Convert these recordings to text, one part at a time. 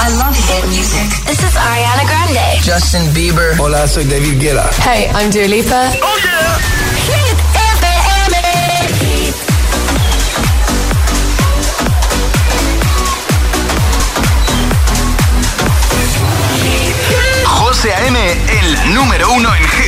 I love hit music. This is Ariana Grande. Justin Bieber. Hola, soy David Guetta. Hey, I'm Dua Lipa. Oh yeah. Hit FM. José A.M., el número uno en hits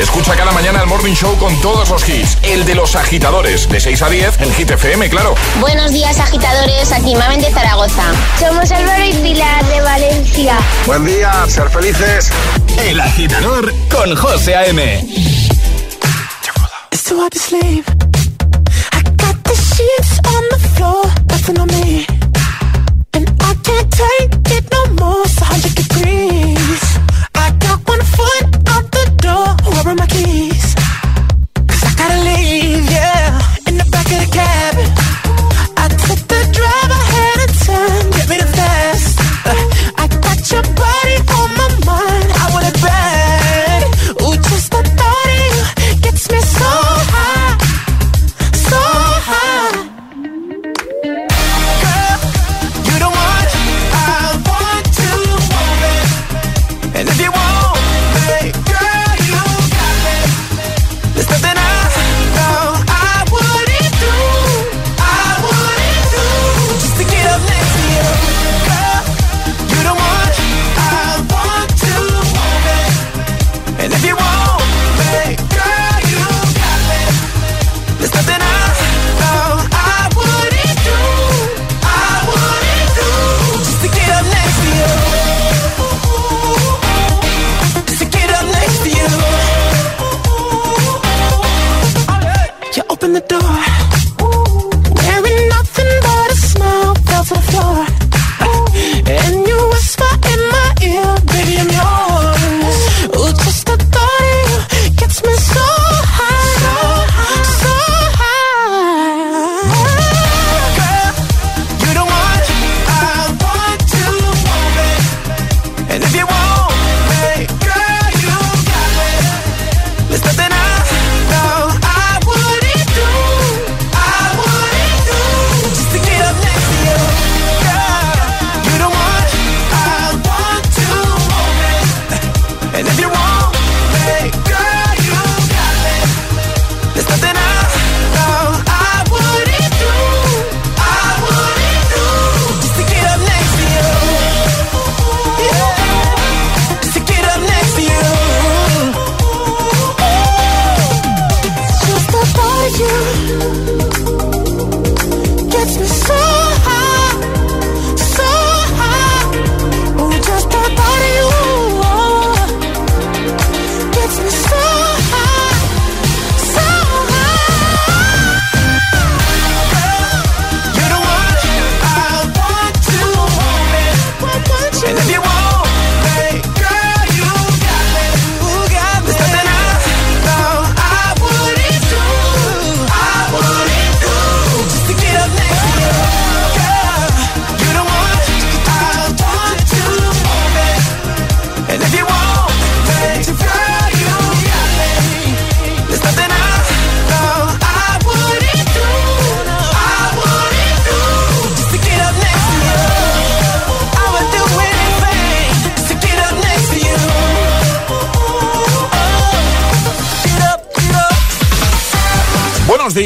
Escucha cada mañana el Morning Show con todos los hits. El de los agitadores, de 6 a 10 en Hit FM, claro. Buenos días, agitadores. Aquí Mamen de Zaragoza. Somos Álvaro y Pilar de Valencia. Buen día, ser felices. El agitador con José A.M. It's too hard to sleep. I got the sheets on the floor, nothing on me. And I can't take it no more. It's 100 degrees. Door. Where are my keys?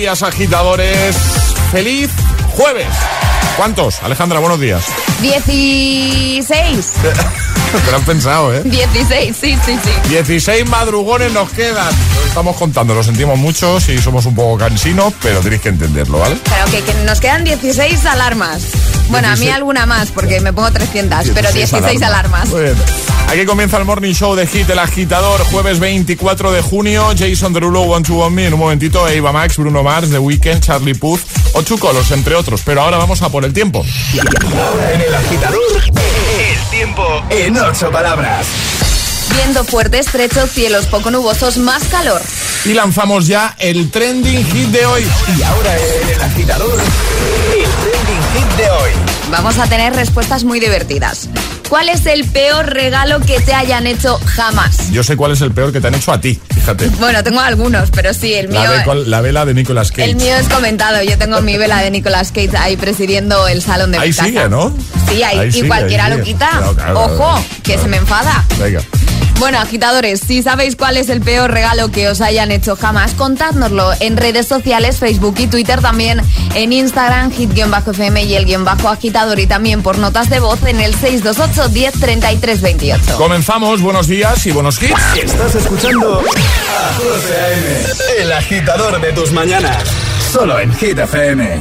Días, agitadores. Feliz jueves. ¿Cuántos? Alejandra, buenos días. 16. Te lo han pensado, ¿eh? 16, sí, sí, sí. 16 madrugones nos quedan. Lo estamos contando, lo sentimos mucho si somos un poco cansinos, pero tenéis que entenderlo, ¿vale? Claro, que, que nos quedan 16 alarmas. Bueno, a mí alguna más, porque me pongo 300, pero 16 alarmas. Aquí comienza el Morning Show de Hit, El Agitador, jueves 24 de junio. Jason Derulo, One to One Me, en un momentito, Eva Max, Bruno Mars, The Weeknd, Charlie Puth o Colos entre otros. Pero ahora vamos a por el tiempo. Ahora en El Agitador, el tiempo en ocho palabras. Viendo fuerte, estrecho, cielos poco nubosos, más calor. Y lanzamos ya el trending hit de hoy. Y ahora en El Agitador, el trending de hoy. Vamos a tener respuestas muy divertidas. ¿Cuál es el peor regalo que te hayan hecho jamás? Yo sé cuál es el peor que te han hecho a ti, fíjate. Bueno, tengo algunos, pero sí, el mío. La, la vela de Nicolas Cage. El mío es comentado. Yo tengo mi vela de Nicolas Cage ahí presidiendo el salón de ahí sigue, ¿no? Sí, ahí, y cualquiera lo quita. Ojo, que se me enfada. Venga. Bueno, agitadores, si sabéis cuál es el peor regalo que os hayan hecho jamás, contádnoslo en redes sociales, Facebook y Twitter, también en Instagram, hit-fm y el guion bajo agitador y también por notas de voz en el 628 10 33 28. Comenzamos, buenos días y buenos hits. Estás escuchando el agitador de tus mañanas, solo en Hit FM.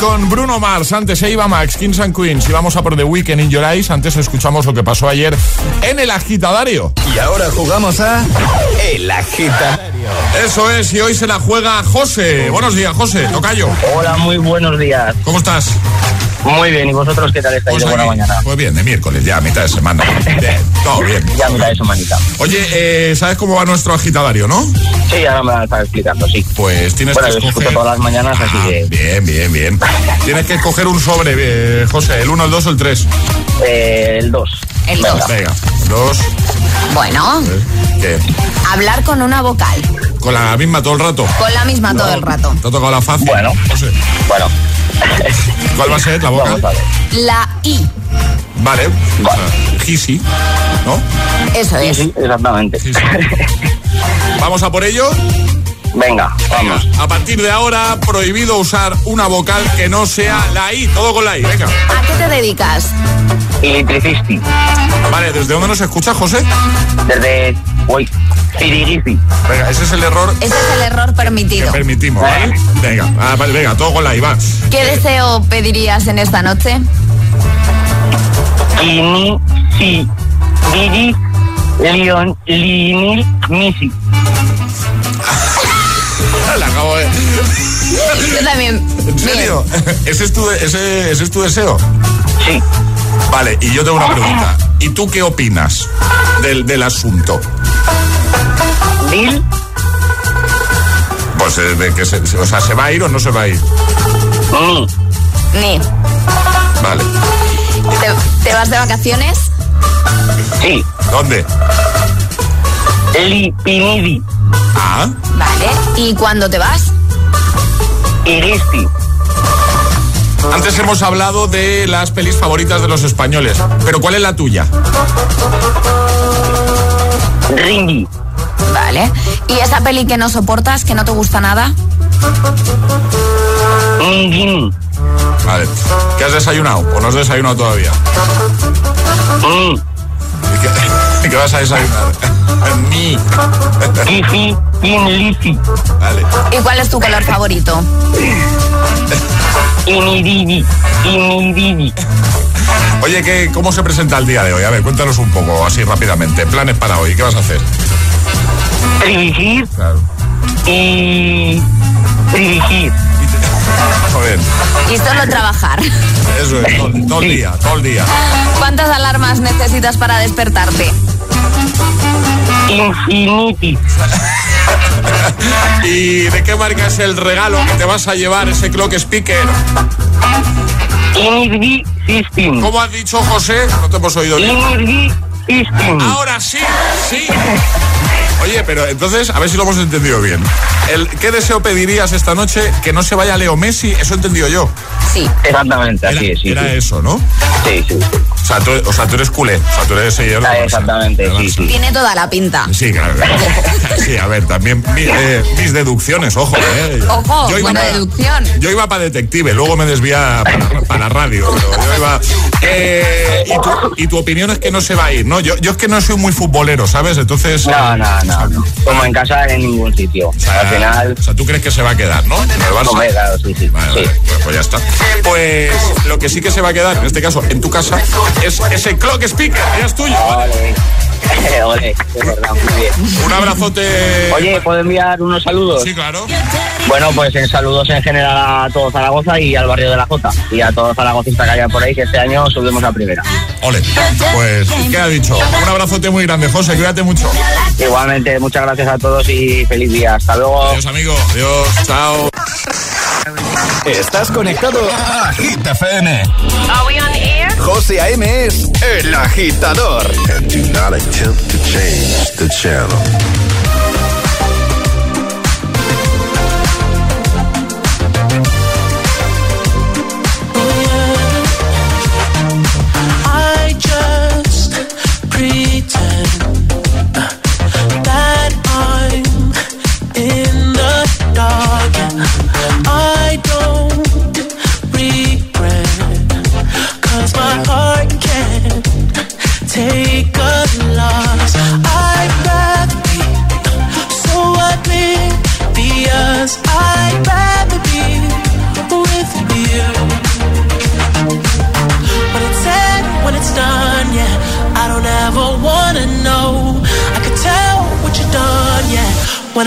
Con Bruno Mars. Antes se iba Max, Kings and Queens. Y vamos a por The Weekend in Your Eyes. Antes escuchamos lo que pasó ayer en el agitadario. Y ahora jugamos a El Agitadario. Eso es, y hoy se la juega José. Buenos días, José. Tocayo. Hola, muy buenos días. ¿Cómo estás? Muy bien, ¿y vosotros qué tal estáis Pues de buena mañana? Pues bien, de miércoles, ya, mitad de semana. Bien, todo bien. Ya mitad de semanita. Oye, eh, ¿sabes cómo va nuestro agitadario, no? Sí, ahora me la estás explicando, sí. Pues tienes Bueno, que escucho escoger... todas las mañanas, así Ah, que- Bien, bien, bien. tienes que escoger un sobre, eh, José, el 1, el 2 o el 3. Eh, el 2. El dos. Venga, dos, Bueno, ¿qué? hablar con una vocal. Con la misma todo el rato. Con la misma todo el rato. ¿Te ha tocado la fácil? Bueno. José, Bueno, ¿cuál va a ser la boca? vamos a ver. La I. Vale. O sea, Gisi, ¿no? Eso es. sí, exactamente. Vamos a por ello. Venga, vamos. A partir de ahora, prohibido usar una vocal que no sea la I. Todo con la I, venga. ¿A qué te dedicas? Electricisti. Vale, ¿desde dónde nos escucha, José? Desde. Uy, Cirigisi. Venga, ese es el error Ese es el error que permitido. permitimos, ¿vale? Venga, ah, vale, venga, todo con la I, va. ¿Qué deseo pedirías en esta noche? Ini, si, Didi, Leon, Linil, Misi. La acabo de... Yo también. ¿En serio? ¿Ese es, tu, ese, ese es tu deseo? Sí. Vale, y yo tengo una pregunta. ¿Y tú qué opinas del, del asunto? Dil, Pues eh, de que se, o sea, ¿se va a ir o no se va a ir? Ni. Ni. Vale. ¿Te, te vas de vacaciones? Sí. ¿Dónde? Li, Pinidi. Ah, Vale. ¿Y cuándo te vas? Iristi. Antes hemos hablado de las pelis favoritas de los españoles. Pero ¿cuál es la tuya? Ringi. Vale. ¿Y esa peli que no soportas, que no te gusta nada? Ningini. Vale. ¿Qué has desayunado? ¿O no has desayunado todavía? ¿Y ¿Qué, qué vas a desayunar? Inlisi. Vale. ¿Y cuál es tu color favorito? Inididi. Inididi. Oye, ¿qué, ¿cómo se presenta el día de hoy? A ver, cuéntanos un poco, así rápidamente. Planes para hoy, ¿qué vas a hacer? Dirigir Claro. y. Dirigir. Joder, Y solo trabajar. eso es, todo, todo el día, todo el día. ¿Cuántas alarmas necesitas para despertarte? Infinity. ¿Y de qué marca es el regalo que te vas a llevar ese clock speaker? Energy System. ¿Cómo has dicho, José? No te hemos oído bien. Energy System. Ahora sí, sí. Oye, pero entonces, a ver si lo hemos entendido bien. El, ¿Qué deseo pedirías esta noche? Que no se vaya Leo Messi, eso he entendido yo. Sí. Exactamente, Era, así es. Sí, era sí. eso, ¿no? Sí, sí. O sea, tú, o sea, tú eres culé, o sea, tú eres seguidor Ah, exactamente, sí, sí. Tiene toda la pinta. Sí, claro. claro. Sí, a ver, también mi- eh, mis deducciones, ojo, eh. Ojo, Yo iba buena para- deducción. Yo iba para detective, luego me desvía para, para radio. pero yo iba- Eh, y, tu, y tu opinión es que no se va a ir, ¿no? Yo, yo es que no soy muy futbolero, ¿sabes? Entonces. No, no, no, no. Como en casa en ningún sitio. o sea, Al final. o sea, tú crees que se va a quedar, ¿no? El Barça. Hombre, claro, sí, sí. Vale, sí. vale, pues, pues ya está. Pues lo que sí que se va a quedar, en este caso, en tu casa, es ese clock speaker, ya es tuyo. ¿vale? Ole. Ole, es verdad, muy bien. Un abrazote. Oye, ¿puedo enviar unos saludos? Sí, claro. Bueno, pues en saludos en general a todo Zaragoza y al barrio de la Jota. Y a todos zaragocistas que hayan por ahí, que este año subimos a primera. Ole. Pues, ¿qué ha dicho? Un abrazote muy grande, José, cuídate mucho. Igualmente, muchas gracias a todos y feliz día. Hasta luego. Adiós, amigo. Adiós, chao. Estás conectado a Hit FM. José A.M. es el agitador. And do not attempt to change the channel.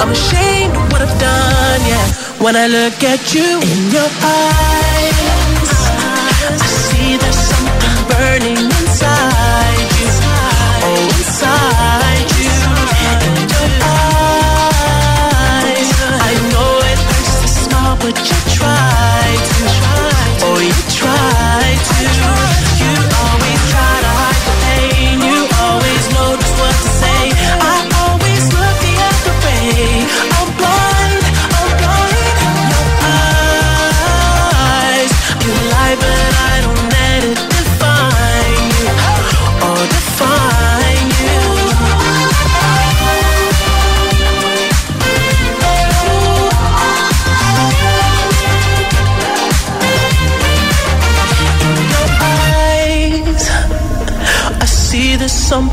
I'm ashamed of what I've done, yeah. When I look at you in your eyes,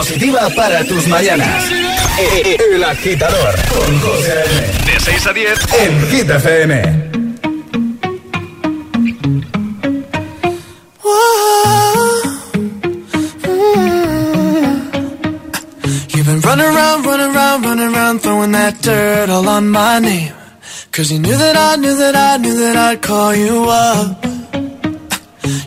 Positiva para tus mañanas. El agitador con José A.M. De 6 a 10 en Hit FM. You've been running around, running around, running around, throwing that dirt all on my name. Cause you knew that I knew that I knew that I'd call you up.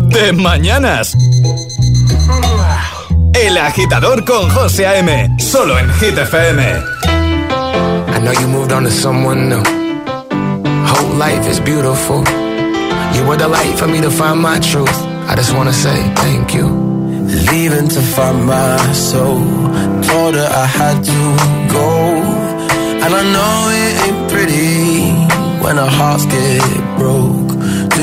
de mañanas. El agitador con José A.M. Solo en Hit FM. I know you moved on to someone new. Whole life is beautiful. You were the light for me to find my truth. I just wanna say thank you. Leaving to find my soul. Told her I had to go. And I know it ain't pretty when our hearts get broke.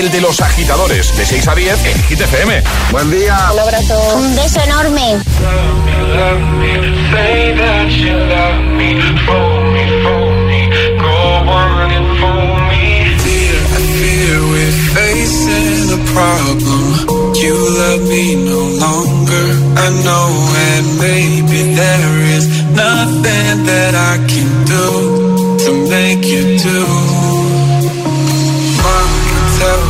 el de los agitadores, de 6 a 10 en Hit FM. Buen día. Un abrazo. Un beso enorme. You love me no longer. I know, and maybe there is nothing that I can do to make you do. Mom tell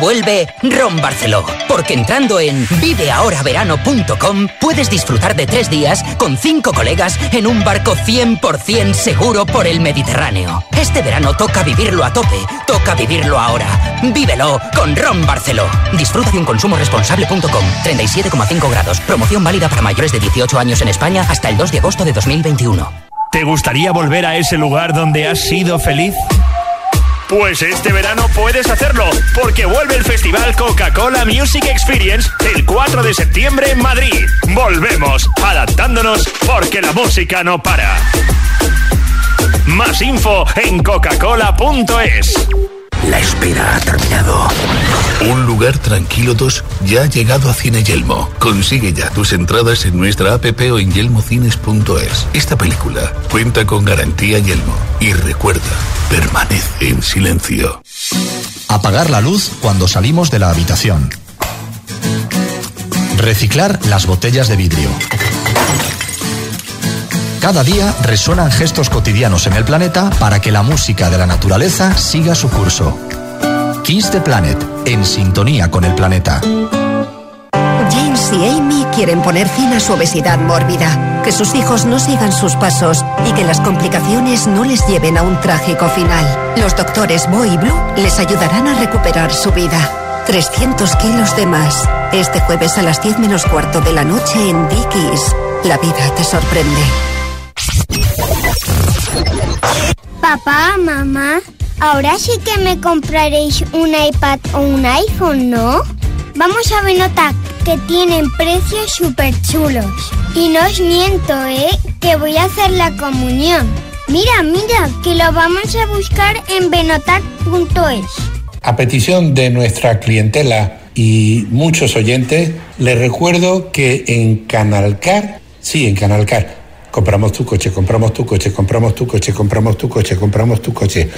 Vuelve Ron Barceló. Porque entrando en viveahoraverano.com puedes disfrutar de tres días con cinco colegas en un barco 100% seguro por el Mediterráneo. Este verano toca vivirlo a tope. Toca vivirlo ahora. Vívelo con Ron Barceló. Disfruta de un consumo responsable.com. 37,5 grados. Promoción válida para mayores de 18 años en España hasta el 2 de agosto de 2021. ¿Te gustaría volver a ese lugar donde has sido feliz? Pues este verano puedes hacerlo, porque vuelve el festival Coca-Cola Music Experience el 4 de septiembre en Madrid. Volvemos, adaptándonos, porque la música no para. Más info en coca-cola.es. La espera ha terminado. Un lugar tranquilo 2 ya ha llegado a Cine Yelmo. Consigue ya tus entradas en nuestra app o en yelmocines.es. Esta película cuenta con garantía Yelmo. Y recuerda, permanece en silencio. Apagar la luz cuando salimos de la habitación. Reciclar las botellas de vidrio. Cada día resuenan gestos cotidianos en el planeta para que la música de la naturaleza siga su curso. Kiss the Planet, en sintonía con el planeta. James y Amy quieren poner fin a su obesidad mórbida, que sus hijos no sigan sus pasos y que las complicaciones no les lleven a un trágico final. Los doctores Bo y Blue les ayudarán a recuperar su vida. 300 kilos de más. Este jueves a las 10 menos cuarto de la noche en Dickies. La vida te sorprende. Papá, mamá, ahora sí que me compraréis un iPad o un iPhone, ¿no? Vamos a Benotac, que tienen precios súper chulos. Y no os miento, ¿eh? Que voy a hacer la comunión. Mira, mira, que lo vamos a buscar en benotac.es. A petición de nuestra clientela, y muchos oyentes, les recuerdo que en Canalcar, sí, en Canalcar, compramos tu coche, compramos tu coche, compramos tu coche, compramos tu coche, compramos tu coche.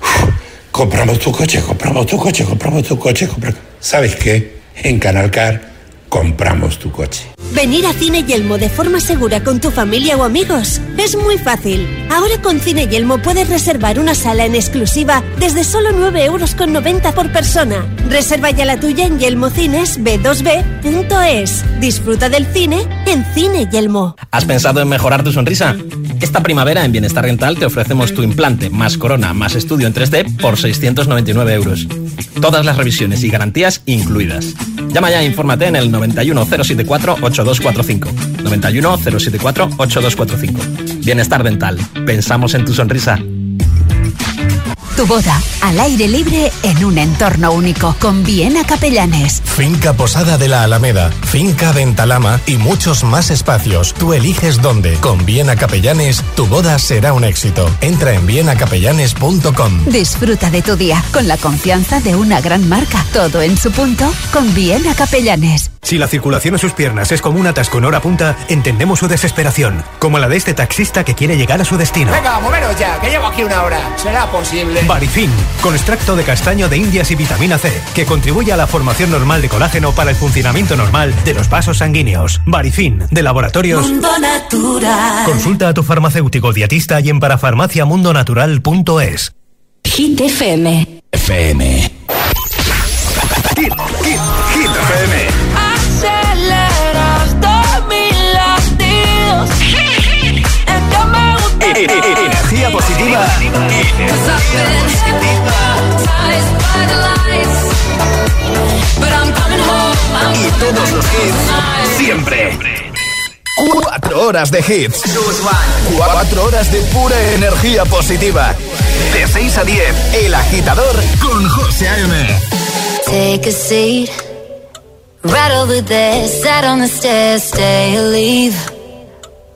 Uf, compramos tu coche, compramos tu coche, compramos tu coche, compra- ¿Sabes qué? En Canalcar compramos tu coche. Venir a Cine Yelmo de forma segura con tu familia o amigos es muy fácil. Ahora con Cine Yelmo puedes reservar una sala en exclusiva desde solo 9,90 euros por persona. Reserva ya la tuya en yelmocines b2b.es. Disfruta del cine en Cine Yelmo. ¿Has pensado en mejorar tu sonrisa? Esta primavera en Bienestar Dental te ofrecemos tu implante más corona más estudio en 3D por 699 euros. Todas las revisiones y garantías incluidas. Llama ya e infórmate en el 91 074 8245. 91 074 8245. Bienestar Dental. Pensamos en tu sonrisa. Tu boda al aire libre en un entorno único con Viena Capellanes. Finca Posada de la Alameda, Finca Ventalama y muchos más espacios. Tú eliges dónde. Con Viena Capellanes, tu boda será un éxito. Entra en vienacapellanes.com. Disfruta de tu día con la confianza de una gran marca. Todo en su punto con Viena Capellanes. Si la circulación en sus piernas es como un atasco en hora punta, entendemos su desesperación, como la de este taxista que quiere llegar a su destino. Venga, moveros ya, que llevo aquí una hora. ¿Será posible? Barifin, con extracto de castaño de indias y vitamina C, que contribuye a la formación normal de colágeno para el funcionamiento normal de los vasos sanguíneos. Barifin, de laboratorios. Mundo Natural. Consulta a tu farmacéutico dietista y en parafarmaciamundonatural.es. Hit FM. FM. Hit, hit, hit FM. Aceleras mis latidos. Es que me gusta. Positiva. Cause I've been hypnotized by the lights. But I'm coming home. I'm Y todos los hits. Siempre. Cuatro horas de hits. Cuatro horas de pura energía positiva. De 6 a 10, El Agitador con José A.M. Take a seat. Right over there, sat on the stairs, stay or leave.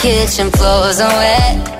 Kitchen. Floors are wet.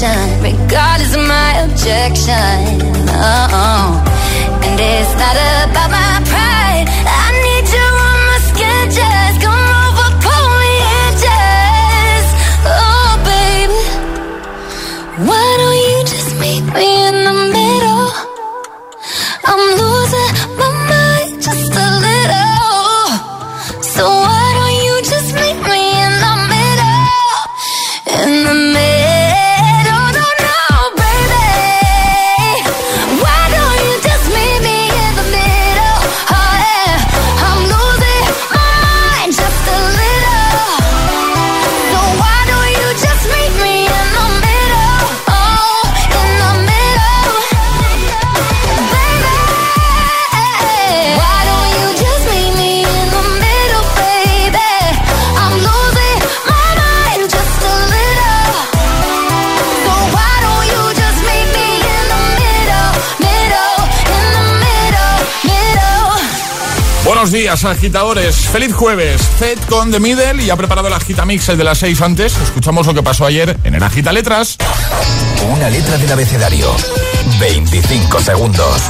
Regardless of my objection. Días, agitadores. Feliz jueves. Fed con The Middle y ha preparado la Agita Mix, el de las 6 antes. Escuchamos lo que pasó ayer en el Agita Letras. Una letra del abecedario. 25 segundos.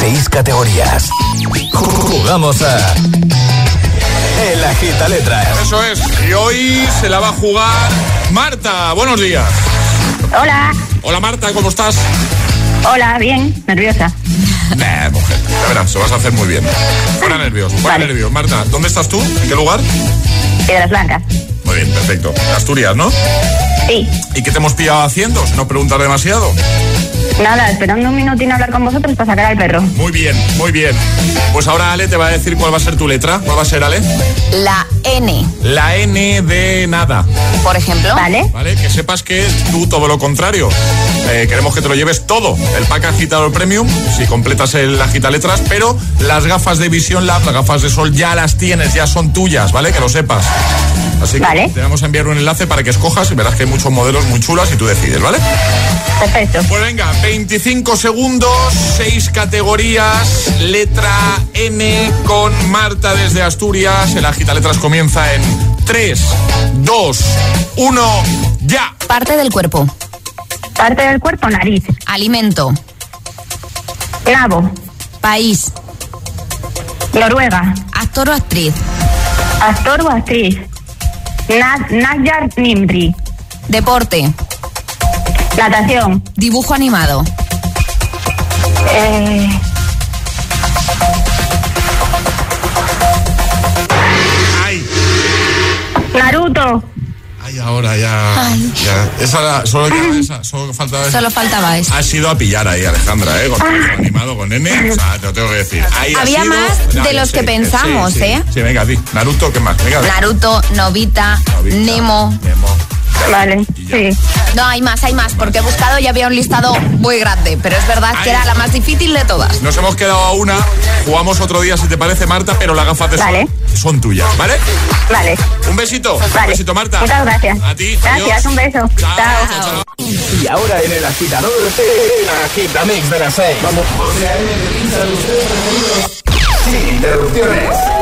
6 categorías. Jugamos a. El Agita Letras. Eso es. Y hoy se la va a jugar Marta. Buenos días. Hola. Hola Marta, ¿cómo estás? Hola, bien, nerviosa. Nah, ya verás, se vas a hacer muy bien. Fuera nervioso, fuera nervioso. Marta, ¿dónde estás tú? ¿En qué lugar? Piedras Blancas. Muy bien, perfecto. Asturias, ¿no? Sí. ¿Y qué te hemos pillado haciendo? Si no preguntar demasiado. Nada, esperando un minutín a hablar con vosotros para sacar al perro. Muy bien, muy bien. Pues ahora Ale te va a decir cuál va a ser tu letra. ¿Cuál va a ser, Ale? La N. La N de nada. Por ejemplo. Vale. Vale, que sepas que tú todo lo contrario. Eh, queremos que te lo lleves todo. El pack agitador premium, si completas el agita letras, pero las gafas de Vision Lab, las gafas de sol ya las tienes, ya son tuyas, ¿vale? Que lo sepas. Así que Vale. te vamos a enviar un enlace para que escojas y verás que hay muchos modelos muy chulas y tú decides, ¿vale? Perfecto. Pues venga, 25 segundos, 6 categorías, letra N con Marta desde Asturias. El agita letras comienza en 3, 2, 1, ya. Parte del cuerpo. Parte del cuerpo, nariz. Alimento. Nabo. País. Noruega. Actor o actriz. Actor o actriz. Na- Najar Nimri. Deporte. Natación. Dibujo animado. Eh, Naruto. Ay, ahora ya. Ay. ya. Esa era- solo esa, solo faltaba esa. Solo faltaba eso. Ha sido a pillar ahí, Alejandra, ¿eh? Con el animado, con N. O sea, te lo tengo que decir. Ahí Había más de los que pensamos, sí, sí. ¿eh? Sí, venga, di. Naruto, ¿qué más? Venga. Naruto, Novita, Novita, Nemo. Nemo. Vale, sí. No, hay más, hay más, porque he buscado y había un listado muy grande, pero es verdad que era la más difícil de todas. Nos hemos quedado a una. Jugamos otro día, si te parece, Marta, pero las gafas de sol Vale. son tuyas, ¿vale? Vale. Un besito. Un besito, Marta. Muchas gracias. A ti. Gracias, adiós. un beso. Chao. Chao. chao, chao. Y ahora en el agitador, el agita mix de las 6. Vamos. Sin interrupciones.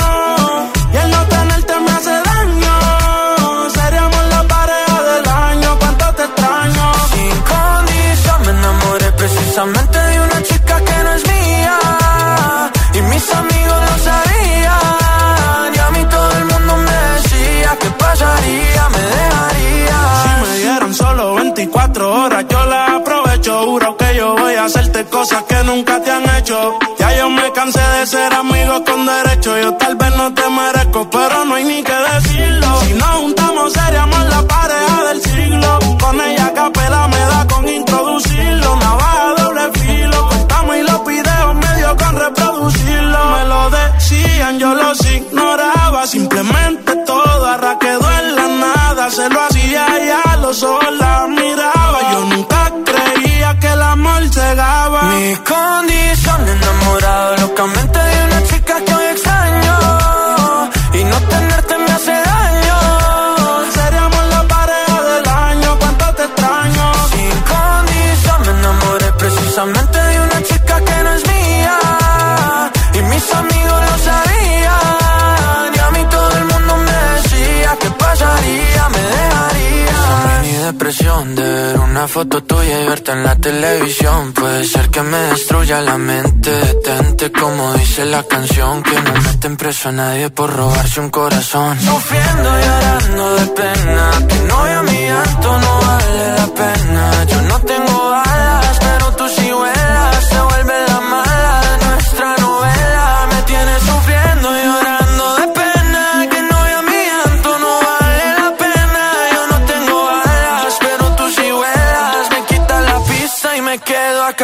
Cosas que nunca te han hecho. Ya yo me cansé de ser amigo con derecho. Yo tal vez no te merezco, pero no hay ni que decirlo. Si nos juntamos, seríamos la pareja del siglo. Con ella capela me da con introducirlo. Navaja doble filo. Cortamos y los videos medio con reproducirlo. Me lo decían, yo los ignoraba. Simplemente todo arra quedó en la nada. Se lo hacía y a los ojos la miraba. Yo nunca que el amor cegaba. Mi condición enamorado locamente de una chica que hoy extraño. Y no tenerte me hace daño. Seríamos la pareja del año, cuánto te extraño. Sin condición me enamoré precisamente de una chica que no es mía. Y mis amigos lo sabían. Y a mí todo el mundo me decía que pasaría, me dejaría. Esa mini depresión de ver una foto tuya y verte en la televisión. Puede ser que me destruya la mente. Detente como dice la canción. Que no meten preso a nadie por robarse un corazón. Sufriendo y llorando de pena. Tu novia mi llanto no vale la pena. Yo no tengo alas,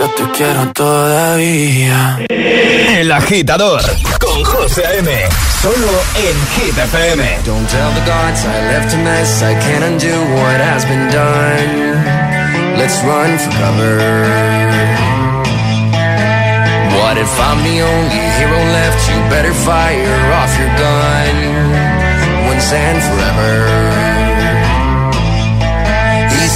yo te quiero todavía. El agitador con José A.M. Solo en Hit FM. Don't tell the gods I left a mess. I can't undo what has been done. Let's run for cover. What if I'm the only hero left? You better fire off your gun once and forever.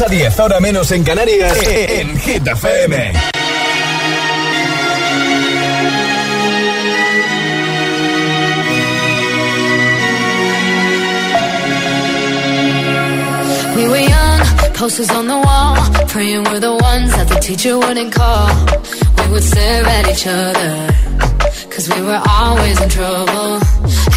a 10, ahora menos en Canarias, eh, eh, en Hit FM. We were young, posters on the wall, praying we're the ones that the teacher wouldn't call. We would stare at each other, cause we were always in trouble.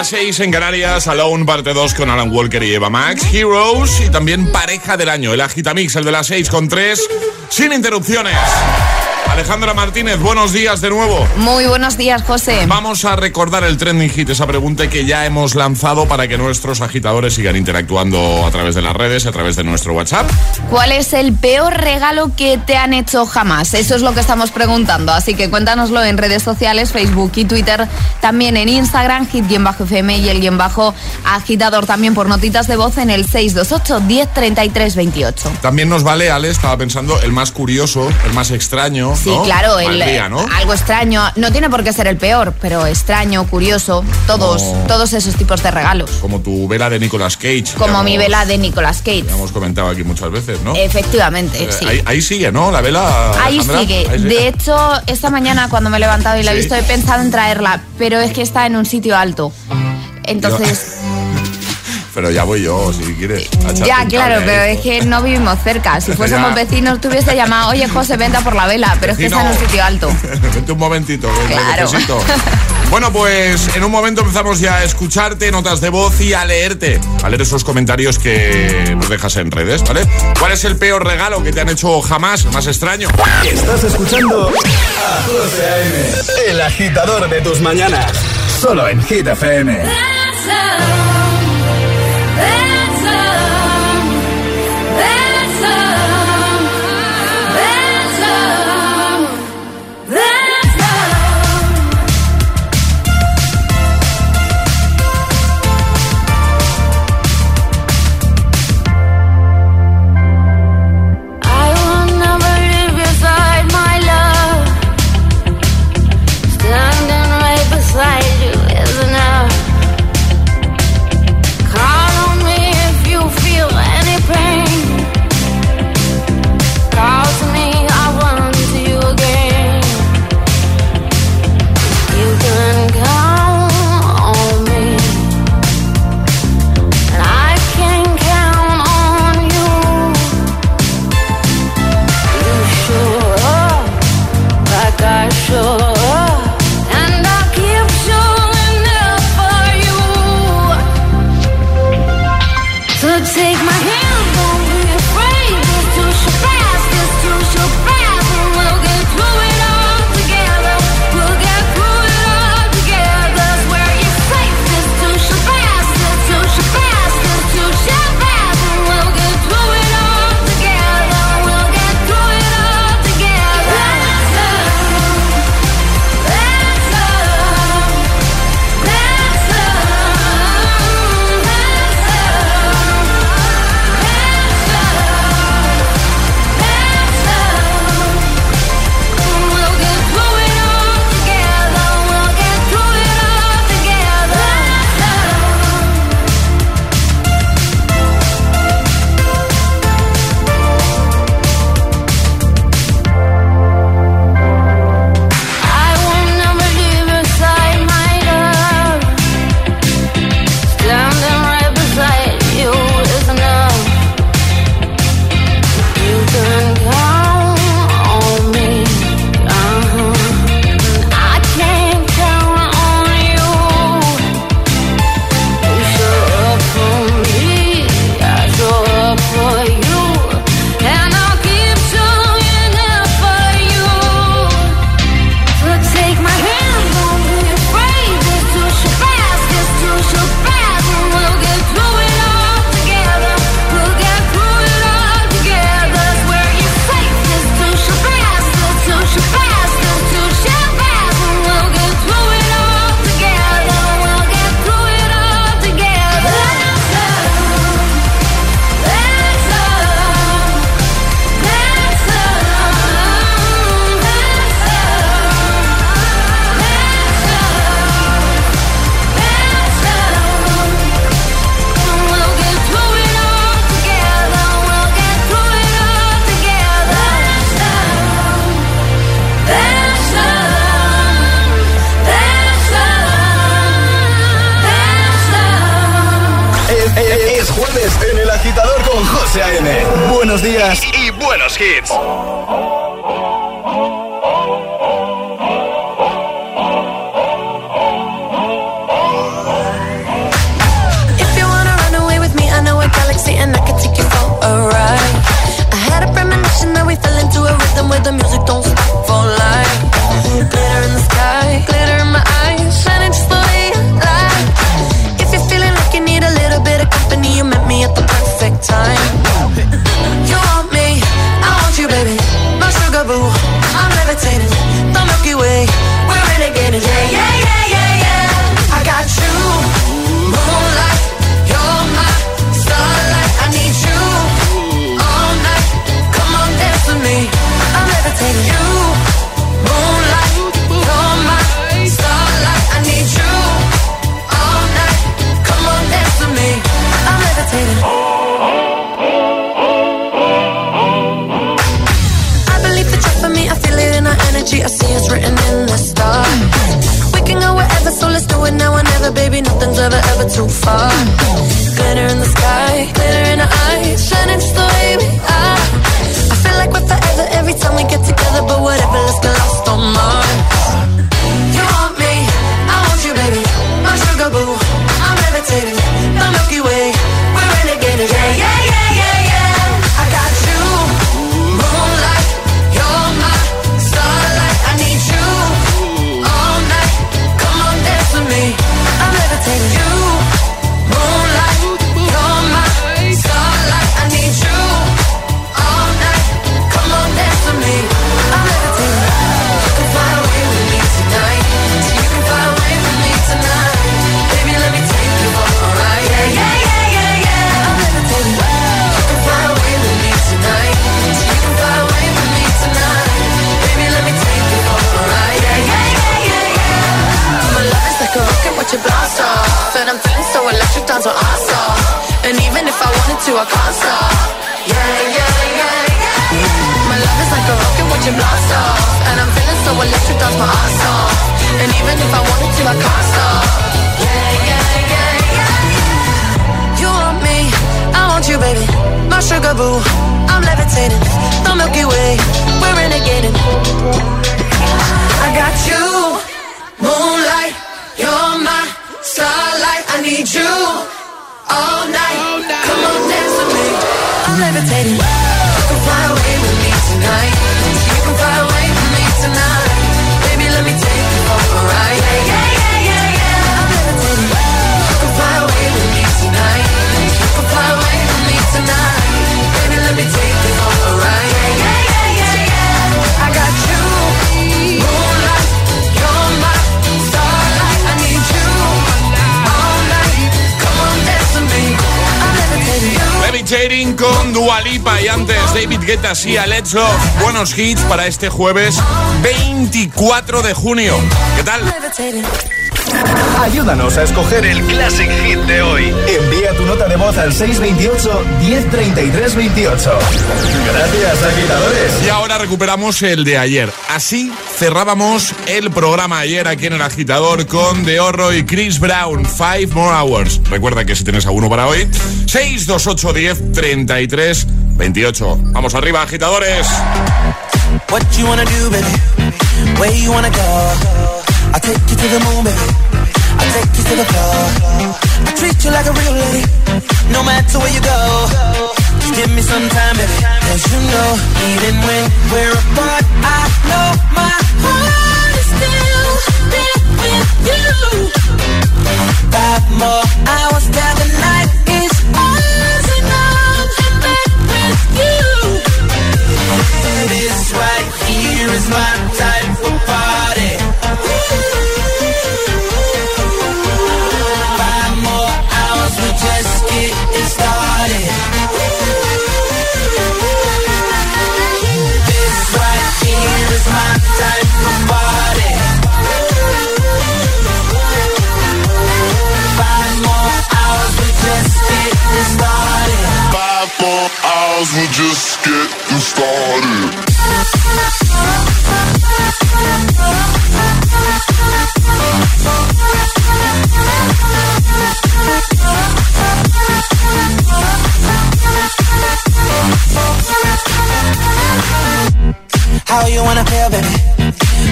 las 7, las 6 en Canarias, Alone parte 2 con Alan Walker y Eva Max, Heroes y también pareja del año, el Agitamix, el de las 6 con 3, sin interrupciones. Alejandra Martínez, buenos días de nuevo. Muy buenos días, José. Vamos a recordar el trending hit, esa pregunta que ya hemos lanzado para que nuestros agitadores sigan interactuando a través de las redes, a través de nuestro WhatsApp. ¿Cuál es el peor regalo que te han hecho jamás? Eso es lo que estamos preguntando, así que cuéntanoslo en redes sociales, Facebook y Twitter, también en Instagram, hit-fm y el guion bajo agitador también por notitas de voz en el 628 1033 28. También nos vale, Ale, estaba pensando, el más curioso, el más extraño. Sí, ¿no? claro, el- Valdría, ¿no? algo extraño. No tiene por qué ser el peor, pero extraño, curioso, todos, Como- todos esos tipos de regalos. Como tu vela de Nicolas Cage. Como mi vela de Nicolas Cage. que hemos comentado aquí muchas veces, ¿no? Efectivamente, Eh, sí. ahí, ahí sigue, ¿no? La vela. Ahí sigue. Ahí De hecho, esta mañana cuando me he levantado y la he Sí. visto, he pensado en traerla, pero es que está en un sitio alto. Entonces, Pero ya voy yo, si quieres. ya, claro, pero es que no vivimos cerca. Si fuésemos Ya. vecinos, te hubiese llamado, oye, José, venta por la vela, pero es que está en un Vecino. sitio alto. Vente un momentito, que Claro. necesito. Bueno, pues en un momento empezamos ya a escucharte, notas de voz y a leerte. A leer esos comentarios que nos dejas en redes, ¿vale? ¿Cuál es el peor regalo que te han hecho jamás, más extraño? Estás escuchando a José A.M., el agitador de tus mañanas. Solo en Hit FM. Y Y antes David Guetta y a Let's Love. Buenos hits para este jueves 24 de junio. ¿Qué tal? Ayúdanos a escoger el Classic Hit de hoy. Envía tu nota de voz al 628 1033 28. Gracias, agitadores. Y ahora recuperamos el de ayer. Así cerrábamos el programa ayer aquí en el agitador con De Horro y Chris Brown. Five more hours. Recuerda que si tienes alguno para hoy, 628 10 33 28. Vamos arriba, agitadores. What you wanna do, baby? Where you wanna go? I'll take you to the moon, baby. I'll take you to the floor. I treat you like a real lady, no matter where you go. Just give me some time, baby. Cause you know, even when we're apart, I know my heart is still there with you. Five more hours down the night This right here is my type of party. Five more hours, we're just getting started. This right here is my type of party. More we're just getting started. How you wanna feel, baby?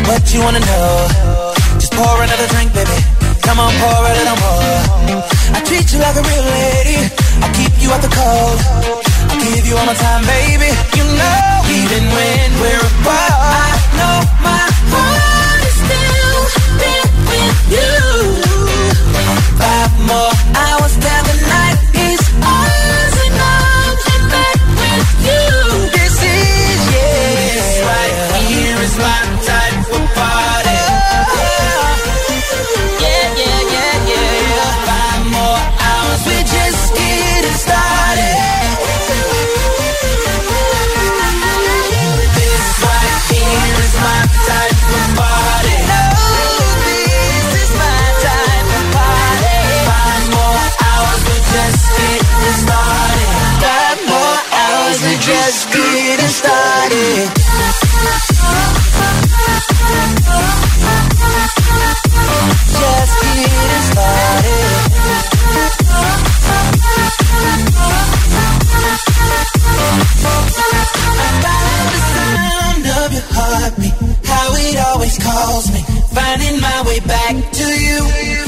What you wanna know? Just pour another drink, baby. Come on, pour a little more. I treat you like a real lady. I'll keep you out the cold. Give you all my time, baby. You know, even when we're apart, I know my heart me, finding my way back to you.